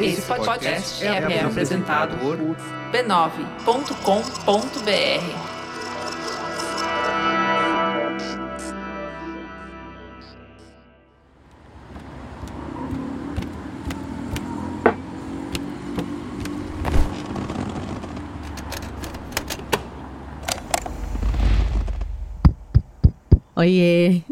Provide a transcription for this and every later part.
Esse podcast é, é apresentado por b9.com.br. Oiê!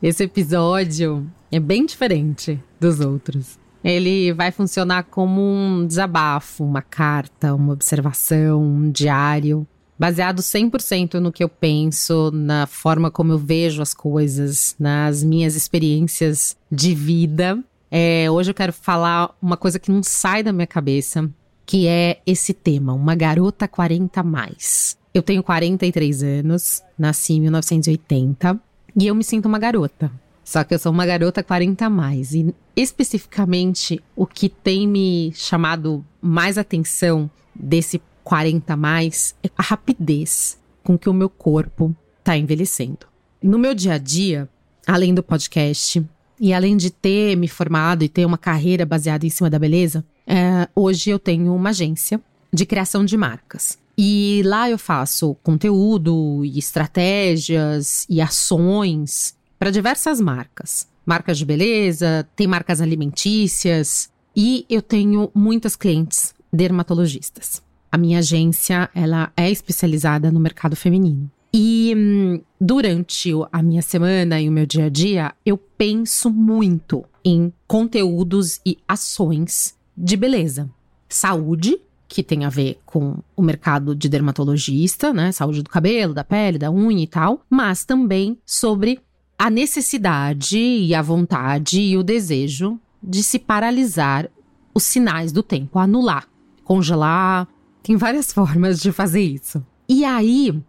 Esse episódio é bem diferente dos outros. Ele vai funcionar como um desabafo, uma carta, uma observação, um diário, baseado 100% no que eu penso, na forma como eu vejo as coisas, nas minhas experiências de vida. É, hoje eu quero falar uma coisa que não sai da minha cabeça, que é esse tema, uma garota 40 mais. Eu tenho 43 anos, nasci em 1980 e eu me sinto uma garota. Só que eu sou uma garota 40 a mais. E especificamente o que tem me chamado mais atenção desse 40 a mais é a rapidez com que o meu corpo está envelhecendo. No meu dia a dia, além do podcast, e além de ter me formado e ter uma carreira baseada em cima da beleza, é, hoje eu tenho uma agência de criação de marcas. E lá eu faço conteúdo e estratégias e ações para diversas marcas. Marcas de beleza, tem marcas alimentícias e eu tenho muitas clientes dermatologistas. A minha agência, ela é especializada no mercado feminino. E hum, durante a minha semana e o meu dia a dia, eu penso muito em conteúdos e ações de beleza, saúde que tem a ver com o mercado de dermatologista, né? Saúde do cabelo, da pele, da unha e tal, mas também sobre a necessidade e a vontade e o desejo de se paralisar os sinais do tempo, anular, congelar. Tem várias formas de fazer isso. E aí,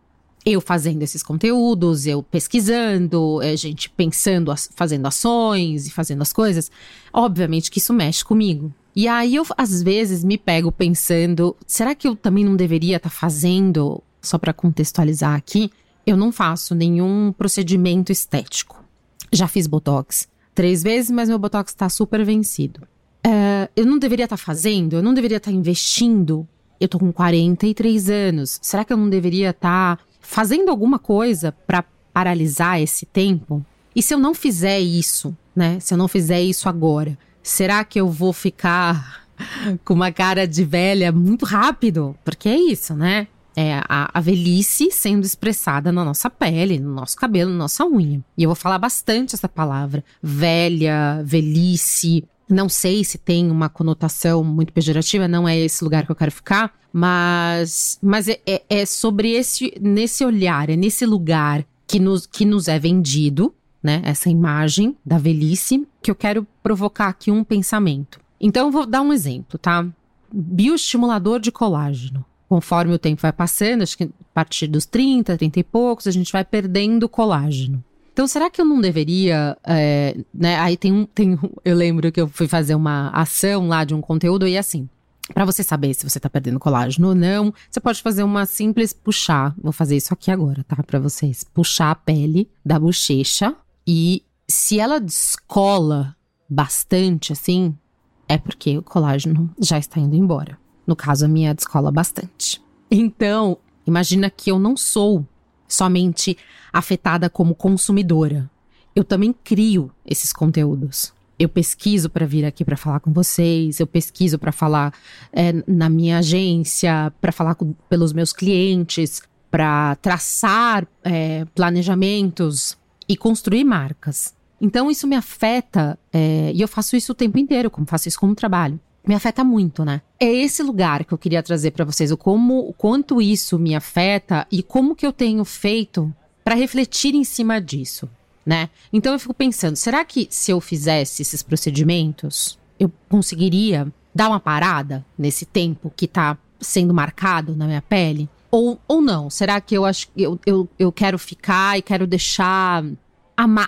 eu fazendo esses conteúdos, eu pesquisando, a gente pensando, fazendo ações e fazendo as coisas, obviamente que isso mexe comigo. E aí eu às vezes me pego pensando, será que eu também não deveria estar tá fazendo, só para contextualizar aqui, eu não faço nenhum procedimento estético. Já fiz botox três vezes, mas meu botox está super vencido. Uh, eu não deveria estar tá fazendo, eu não deveria estar tá investindo. Eu tô com 43 anos. Será que eu não deveria estar tá fazendo alguma coisa para paralisar esse tempo? E se eu não fizer isso, né? Se eu não fizer isso agora, será que eu vou ficar com uma cara de velha muito rápido? Porque é isso, né? É a, a, velhice sendo expressada na nossa pele, no nosso cabelo, na nossa unha. E eu vou falar bastante essa palavra. Velha, velhice. Não sei se tem uma conotação muito pejorativa, não é esse lugar que eu quero ficar, mas, mas é, é, é sobre esse nesse olhar, é nesse lugar que nos, que nos é vendido né, essa imagem da velhice, que eu quero provocar aqui um pensamento. Então, vou dar um exemplo, tá? Bioestimulador de colágeno. Conforme o tempo vai passando, acho que a partir dos 30, 30 e poucos, a gente vai perdendo colágeno. Então, será que eu não deveria. É, né? Aí tem um, tem Eu lembro que eu fui fazer uma ação lá de um conteúdo e assim. Para você saber se você tá perdendo colágeno ou não, você pode fazer uma simples puxar. Vou fazer isso aqui agora, tá? Para vocês. Puxar a pele da bochecha e se ela descola bastante assim, é porque o colágeno já está indo embora. No caso, a minha descola bastante. Então, imagina que eu não sou somente afetada como consumidora. Eu também crio esses conteúdos. Eu pesquiso para vir aqui para falar com vocês, eu pesquiso para falar é, na minha agência, para falar com, pelos meus clientes, para traçar é, planejamentos e construir marcas. Então isso me afeta, é, e eu faço isso o tempo inteiro, como faço isso como trabalho. Me afeta muito, né? É esse lugar que eu queria trazer para vocês, o como, o quanto isso me afeta e como que eu tenho feito para refletir em cima disso, né? Então eu fico pensando, será que se eu fizesse esses procedimentos, eu conseguiria dar uma parada nesse tempo que tá sendo marcado na minha pele? Ou, ou não? Será que eu acho eu, eu, eu quero ficar e quero deixar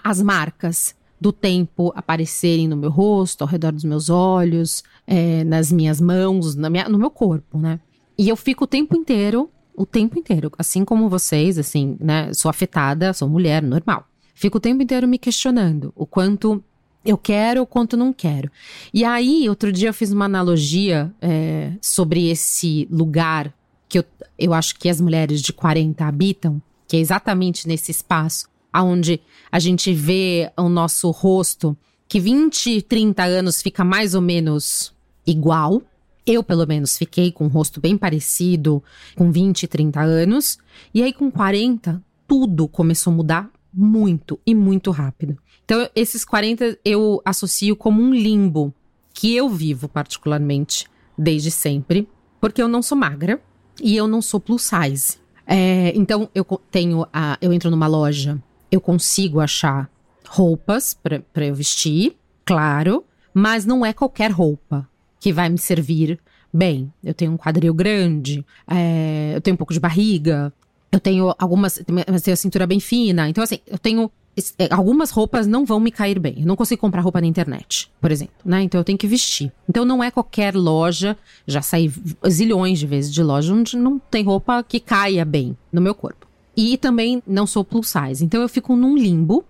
as marcas do tempo aparecerem no meu rosto, ao redor dos meus olhos, é, nas minhas mãos, na minha, no meu corpo, né? E eu fico o tempo inteiro, o tempo inteiro, assim como vocês, assim, né? Sou afetada, sou mulher, normal. Fico o tempo inteiro me questionando o quanto eu quero ou quanto não quero. E aí, outro dia eu fiz uma analogia é, sobre esse lugar que eu, eu acho que as mulheres de 40 habitam, que é exatamente nesse espaço onde a gente vê o nosso rosto, que 20, 30 anos fica mais ou menos igual. Eu, pelo menos, fiquei com um rosto bem parecido com 20, 30 anos. E aí, com 40, tudo começou a mudar muito e muito rápido. Então, esses 40 eu associo como um limbo que eu vivo particularmente desde sempre, porque eu não sou magra e eu não sou plus size. É, então, eu tenho a, eu entro numa loja, eu consigo achar roupas para eu vestir, claro, mas não é qualquer roupa que vai me servir bem. Eu tenho um quadril grande, é, eu tenho um pouco de barriga, eu tenho algumas, mas tenho a cintura bem fina. Então, assim, eu tenho é, algumas roupas não vão me cair bem. Eu não consigo comprar roupa na internet, por exemplo, né? Então eu tenho que vestir. Então não é qualquer loja, já saí zilhões de vezes de loja onde não tem roupa que caia bem no meu corpo. E também não sou plus size, então eu fico num limbo.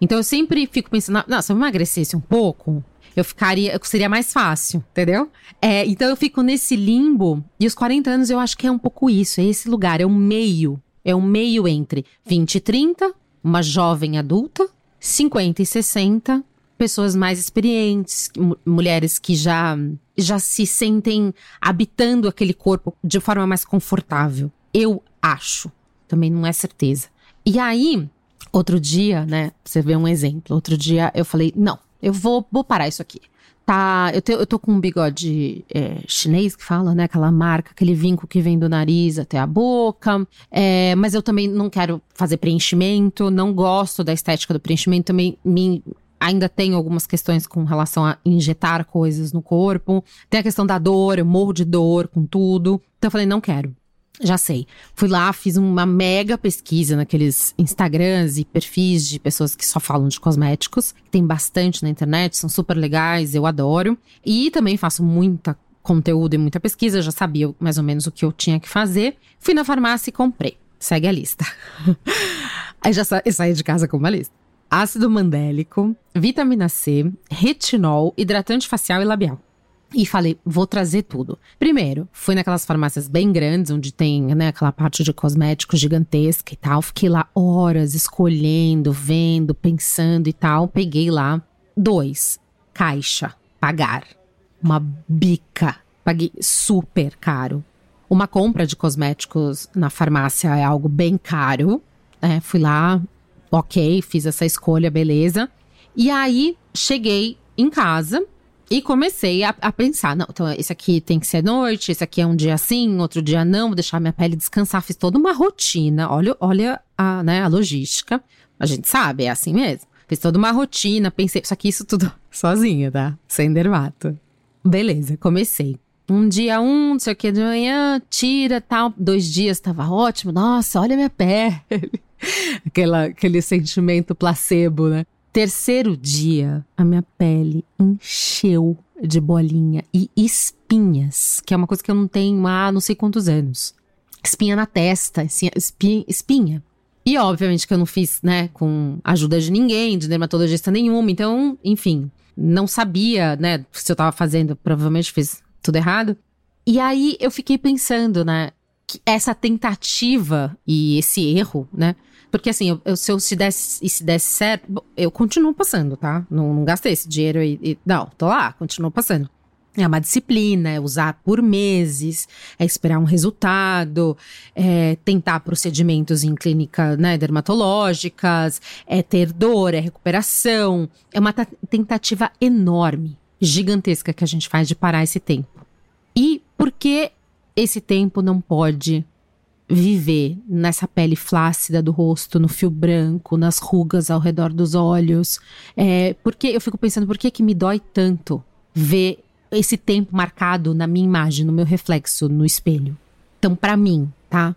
Então eu sempre fico pensando, não, se eu emagrecesse um pouco, eu ficaria, seria mais fácil, entendeu? É, então eu fico nesse limbo, e os 40 anos eu acho que é um pouco isso, é esse lugar, é um meio, é um meio entre 20 e 30 uma jovem adulta, 50 e 60, pessoas mais experientes, mulheres que já, já se sentem habitando aquele corpo de forma mais confortável. Eu acho, também não é certeza. E aí, outro dia, né, você vê um exemplo, outro dia eu falei, não, eu vou, vou parar isso aqui tá. Eu, te, eu tô com um bigode é, chinês que fala, né? Aquela marca, aquele vinco que vem do nariz até a boca. É, mas eu também não quero fazer preenchimento, não gosto da estética do preenchimento, também me. Ainda tenho algumas questões com relação a injetar coisas no corpo. Tem a questão da dor, eu morro de dor com tudo. Então eu falei, não quero. Já sei. Fui lá, fiz uma mega pesquisa naqueles Instagrams e perfis de pessoas que só falam de cosméticos. Tem bastante na internet, são super legais, eu adoro. E também faço muita conteúdo e muita pesquisa, já sabia mais ou menos o que eu tinha que fazer. Fui na farmácia e comprei. Segue a lista. Aí já sa saí de casa com uma lista. Ácido mandélico, vitamina C, retinol, hidratante facial e labial. E falei, vou trazer tudo. Primeiro, fui naquelas farmácias bem grandes, onde tem, né, aquela parte de cosméticos gigantesca e tal. Fiquei lá horas escolhendo, vendo, pensando e tal. Peguei lá. Dois, caixa, pagar. Uma bica. Paguei super caro. Uma compra de cosméticos na farmácia é algo bem caro. É, fui lá, ok, fiz essa escolha, beleza. E aí, cheguei em casa, e comecei a, a, pensar, não, então esse aqui tem que ser noite, esse aqui é um dia assim, outro dia não, vou deixar minha pele descansar. Fiz toda uma rotina. Olha, olha a, né, a logística. A gente sabe, é assim mesmo. Fiz toda uma rotina, pensei, só que isso tudo sozinha, tá? Sem dermato. Beleza, comecei. Um dia um, não sei o que, de manhã, tira, tal. Dois dias tava ótimo. Nossa, olha minha pele. Aquela, aquele sentimento placebo, né? Terceiro dia, a minha pele encheu de bolinha e espinhas, que é uma coisa que eu não tenho há não sei quantos anos. Espinha na testa, espinha, espinha. E obviamente que eu não fiz, né, com ajuda de ninguém, de dermatologista nenhuma, então, enfim, não sabia, né, se eu tava fazendo, provavelmente fiz tudo errado. E aí eu fiquei pensando, né, que essa tentativa e esse erro, né, porque assim, eu, eu, se eu se desse, se desse certo, eu continuo passando, tá? Não, não gastei esse dinheiro e, e. Não, tô lá, continuo passando. É uma disciplina, é usar por meses, é esperar um resultado, é tentar procedimentos em clínica né, dermatológicas, é ter dor, é recuperação. É uma tentativa enorme, gigantesca que a gente faz de parar esse tempo. E por que esse tempo não pode viver nessa pele flácida do rosto, no fio branco, nas rugas ao redor dos olhos. É, porque eu fico pensando, por que que me dói tanto ver esse tempo marcado na minha imagem, no meu reflexo no espelho? Então, para mim, tá?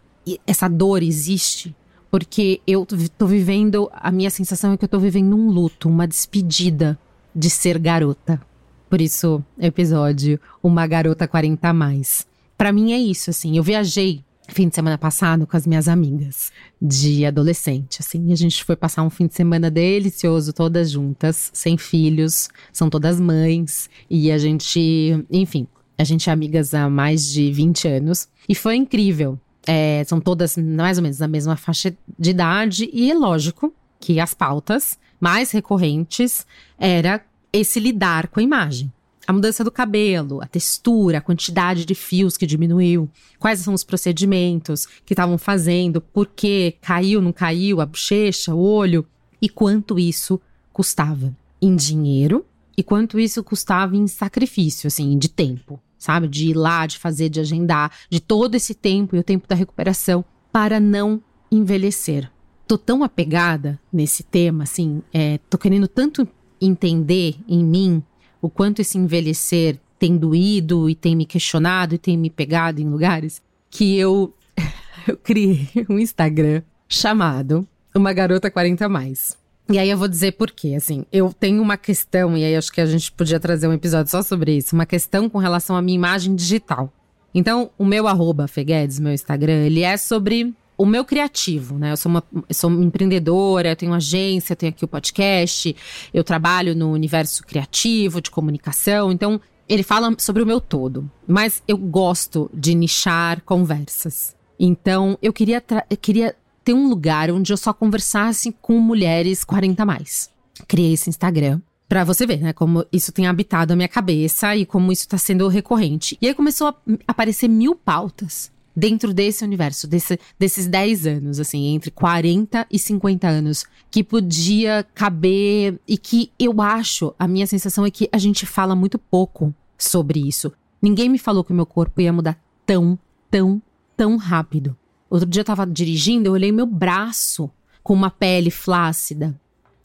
Essa dor existe porque eu tô vivendo, a minha sensação é que eu tô vivendo um luto, uma despedida de ser garota. Por isso, episódio Uma Garota 40 a Mais. Para mim é isso, assim. Eu viajei fim de semana passado com as minhas amigas de adolescente, assim. A gente foi passar um fim de semana delicioso todas juntas, sem filhos, são todas mães e a gente, enfim, a gente é amigas há mais de 20 anos e foi incrível. É, são todas mais ou menos na mesma faixa de idade e é lógico que as pautas mais recorrentes era esse lidar com a imagem a mudança do cabelo, a textura, a quantidade de fios que diminuiu, quais são os procedimentos que estavam fazendo, por que caiu, não caiu, a bochecha, o olho, e quanto isso custava em dinheiro e quanto isso custava em sacrifício, assim, de tempo, sabe? De ir lá, de fazer, de agendar, de todo esse tempo e o tempo da recuperação para não envelhecer. Tô tão apegada nesse tema, assim, é, tô querendo tanto entender em mim o quanto esse envelhecer tem doído e tem me questionado e tem me pegado em lugares, que eu, eu criei um Instagram chamado Uma Garota 40 Mais. E aí eu vou dizer por quê. Assim, eu tenho uma questão, e aí acho que a gente podia trazer um episódio só sobre isso, uma questão com relação à minha imagem digital. Então, o meu arroba Feguedes, meu Instagram, ele é sobre o meu criativo, né? Eu sou uma, sou uma empreendedora, tenho agência, tenho aqui o podcast, eu trabalho no universo criativo, de comunicação, então ele fala sobre o meu todo. Mas eu gosto de nichar conversas. Então eu queria, eu queria ter um lugar onde eu só conversasse com mulheres 40 mais. Criei esse Instagram. Pra você ver, né? Como isso tem habitado a minha cabeça e como isso tá sendo recorrente. E aí começou a aparecer mil pautas dentro desse universo, desse, desses 10 anos, assim, entre 40 e 50 anos, que podia caber e que eu acho, a minha sensação é que a gente fala muito pouco sobre isso. Ninguém me falou que o meu corpo ia mudar tão, tão, tão rápido. Outro dia eu tava dirigindo, eu olhei meu braço com uma pele flácida.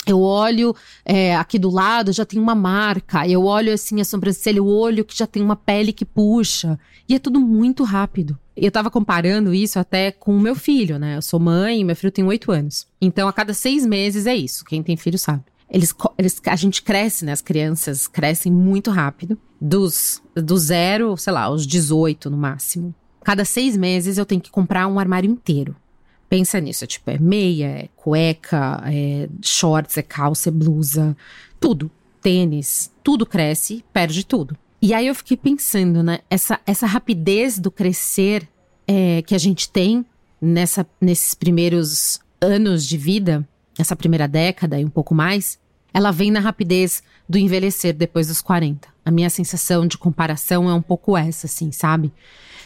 Eu olho é, aqui do lado, já tem uma marca. Eu olho assim a sobrancelha, o olho que já tem uma pele que puxa. E é tudo muito rápido. Eu tava comparando isso até com o meu filho, né? Eu sou mãe, meu filho tem oito anos. Então, a cada seis meses é isso. Quem tem filho sabe. Eles, eles, a gente cresce, né? As crianças crescem muito rápido. Dos, do zero, sei lá, aos 18 no máximo. Cada seis meses eu tenho que comprar um armário inteiro. Pensa nisso, é tipo, é meia, é cueca, é shorts, é calça, é blusa, tudo. Tênis, tudo cresce, perde tudo. E aí eu fiquei pensando, né? Essa, essa rapidez do crescer é, que a gente tem nessa, nesses primeiros anos de vida, essa primeira década e um pouco mais, ela vem na rapidez do envelhecer depois dos 40. A minha sensação de comparação é um pouco essa, assim, sabe?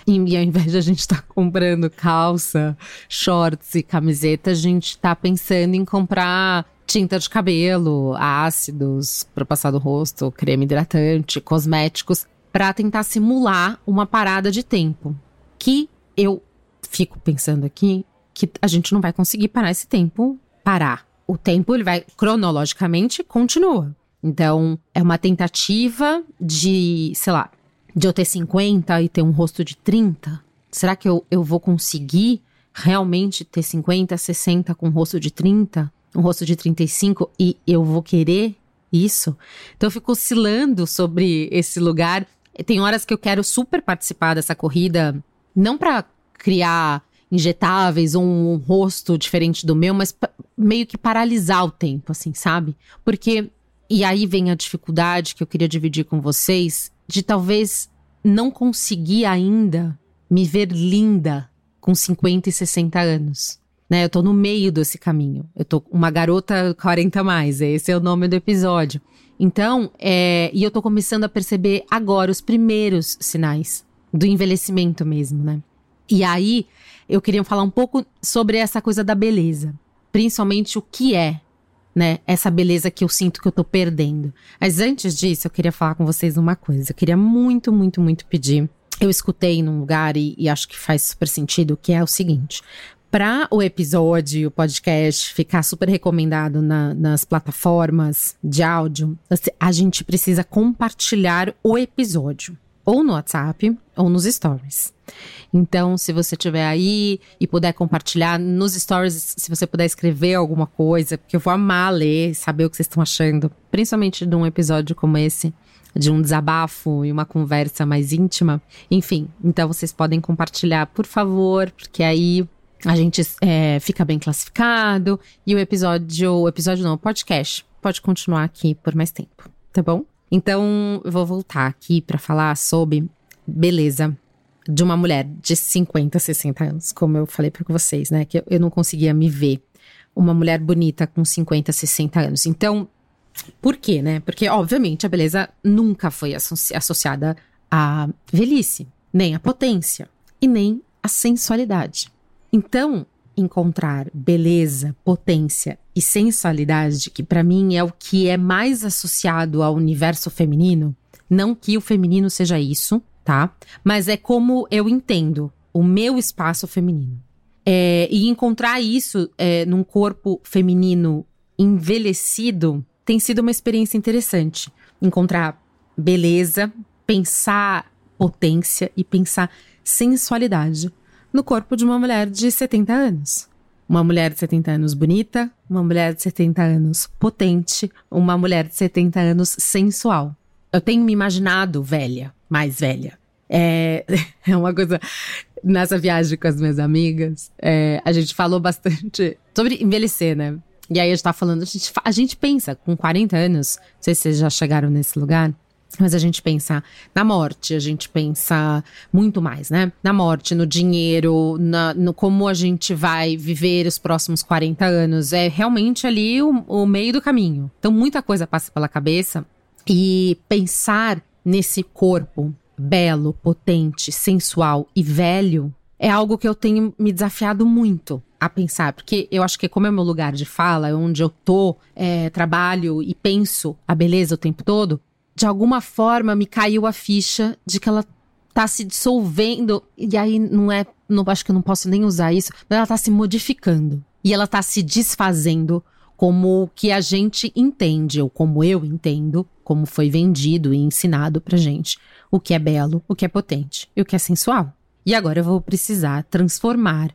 E, e ao invés de a gente estar tá comprando calça, shorts e camiseta, a gente está pensando em comprar tinta de cabelo, ácidos para passar no rosto, creme hidratante, cosméticos, para tentar simular uma parada de tempo. Que eu fico pensando aqui que a gente não vai conseguir parar esse tempo parar. O tempo ele vai cronologicamente continua. Então, é uma tentativa de, sei lá, de eu ter 50 e ter um rosto de 30. Será que eu, eu vou conseguir realmente ter 50, 60 com um rosto de 30? um rosto de 35 e eu vou querer isso? Então eu fico oscilando sobre esse lugar. Tem horas que eu quero super participar dessa corrida, não para criar injetáveis ou um rosto diferente do meu, mas meio que paralisar o tempo, assim, sabe? Porque e aí vem a dificuldade que eu queria dividir com vocês de talvez não conseguir ainda me ver linda com 50 e 60 anos né? Eu tô no meio desse caminho. Eu tô uma garota 40 mais, esse é o nome do episódio. Então, é, e eu tô começando a perceber agora os primeiros sinais do envelhecimento mesmo, né? E aí, eu queria falar um pouco sobre essa coisa da beleza, principalmente o que é, né, essa beleza que eu sinto que eu tô perdendo. Mas antes disso, eu queria falar com vocês uma coisa. Eu queria muito, muito, muito pedir eu escutei num lugar e, e, acho que faz super sentido, que é o seguinte: para o episódio, o podcast ficar super recomendado na, nas plataformas de áudio, a gente precisa compartilhar o episódio. Ou no WhatsApp ou nos stories. Então, se você estiver aí e puder compartilhar nos stories, se você puder escrever alguma coisa, porque eu vou amar ler, saber o que vocês estão achando, principalmente de um episódio como esse, de um desabafo e uma conversa mais íntima. Enfim, então vocês podem compartilhar, por favor, porque aí a gente é, fica bem classificado e o episódio, o episódio não, o podcast pode continuar aqui por mais tempo, tá bom? Então, eu vou voltar aqui para falar sobre beleza de uma mulher de 50, 60 anos, como eu falei para vocês, né? Que eu não conseguia me ver uma mulher bonita com 50, 60 anos. Então, por quê, né? Porque, obviamente, a beleza nunca foi associ associada à velhice, nem à potência e nem à sensualidade. Então, encontrar beleza, potência e sensualidade, que para mim é o que é mais associado ao universo feminino, não que o feminino seja isso, tá? Mas é como eu entendo o meu espaço feminino. É, e encontrar isso é, num corpo feminino envelhecido tem sido uma experiência interessante. Encontrar beleza, pensar potência e pensar sensualidade no corpo de uma mulher de 70 anos. Uma mulher de 70 anos bonita, uma mulher de 70 anos potente, uma mulher de 70 anos sensual. Eu tenho me imaginado velha, mais velha. É, é uma coisa. Nessa viagem com as minhas amigas, é, a gente falou bastante sobre envelhecer, né? E aí a gente tá falando, a gente, a gente pensa, com 40 anos, não sei se vocês já chegaram nesse lugar, mas a gente pensa na morte, a gente pensa muito mais, né? Na morte, no dinheiro, na, no como a gente vai viver os próximos 40 anos. É realmente ali o, o meio do caminho. Então, muita coisa passa pela cabeça. E pensar nesse corpo belo, potente, sensual e velho é algo que eu tenho me desafiado muito a pensar, porque eu acho que como é meu lugar de fala, é onde eu tô, é, trabalho e penso a beleza o tempo todo, de alguma forma me caiu a ficha de que ela tá se dissolvendo, e aí não é, não, acho que eu não posso nem usar isso, mas ela tá se modificando. E ela tá se desfazendo como o que a gente entende, ou como eu entendo, como foi vendido e ensinado pra gente, o que é belo, o que é potente e o que é sensual. E agora eu vou precisar transformar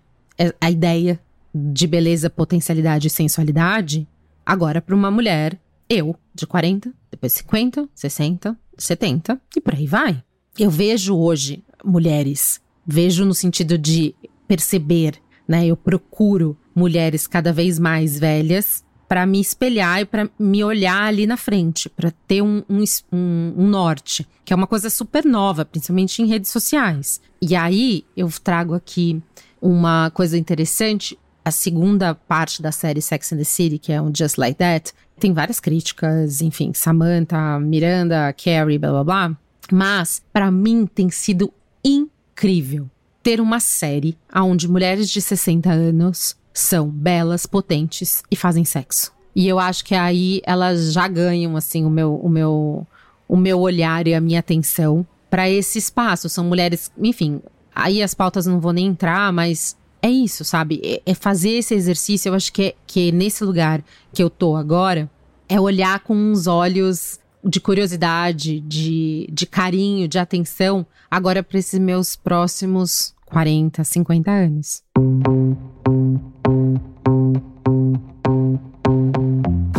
a ideia de beleza, potencialidade e sensualidade agora para uma mulher, eu, de 40, depois 50, 60, 70 e por aí vai. Eu vejo hoje mulheres, vejo no sentido de perceber, né? Eu procuro mulheres cada vez mais velhas para me espelhar e para me olhar ali na frente, para ter um, um, um, norte, que é uma coisa super nova, principalmente em redes sociais. E aí eu trago aqui uma coisa interessante. A segunda parte da série Sex and the City, que é um Just Like That, tem várias críticas, enfim, Samantha, Miranda, Carrie, blá blá blá. Mas, para mim, tem sido incrível ter uma série onde mulheres de 60 anos são belas, potentes e fazem sexo. E eu acho que aí elas já ganham assim o meu o meu o meu olhar e a minha atenção para esse espaço. São mulheres, enfim, aí as pautas não vou nem entrar, mas é isso, sabe? É, é fazer esse exercício. Eu acho que é, que é nesse lugar que eu tô agora é olhar com uns olhos de curiosidade, de, de carinho, de atenção, agora para esses meus próximos 40, 50 anos.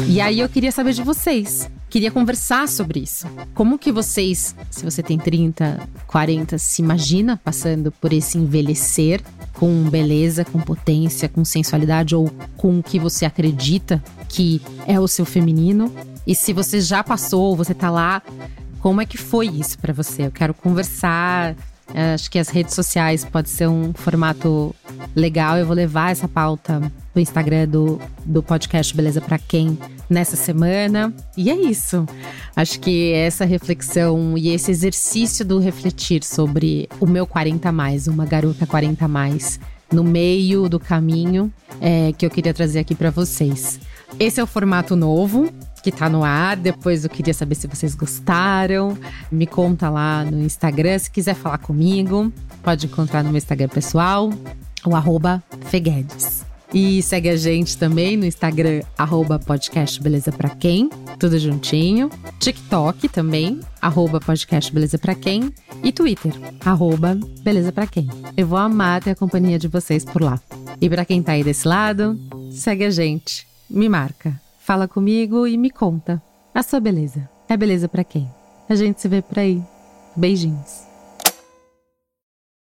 E aí eu queria saber de vocês. Queria conversar sobre isso. Como que vocês, se você tem 30, 40, se imagina passando por esse envelhecer com beleza, com potência, com sensualidade ou com o que você acredita que é o seu feminino? E se você já passou, você tá lá, como é que foi isso para você? Eu quero conversar, acho que as redes sociais pode ser um formato legal. Eu vou levar essa pauta do Instagram do, do podcast Beleza para Quem nessa semana. E é isso. Acho que essa reflexão e esse exercício do refletir sobre o meu 40 mais, uma garota 40 mais, no meio do caminho, é, que eu queria trazer aqui para vocês. Esse é o formato novo que tá no ar. Depois eu queria saber se vocês gostaram. Me conta lá no Instagram. Se quiser falar comigo, pode encontrar no meu Instagram pessoal, o arroba Feguedes. E segue a gente também no Instagram, arroba podcast Beleza Pra Quem, tudo juntinho. TikTok também, arroba podcast Beleza Pra Quem. E Twitter, arroba Beleza Pra Quem. Eu vou amar ter a companhia de vocês por lá. E para quem tá aí desse lado, segue a gente, me marca, fala comigo e me conta. A sua beleza é beleza para quem? A gente se vê por aí. Beijinhos.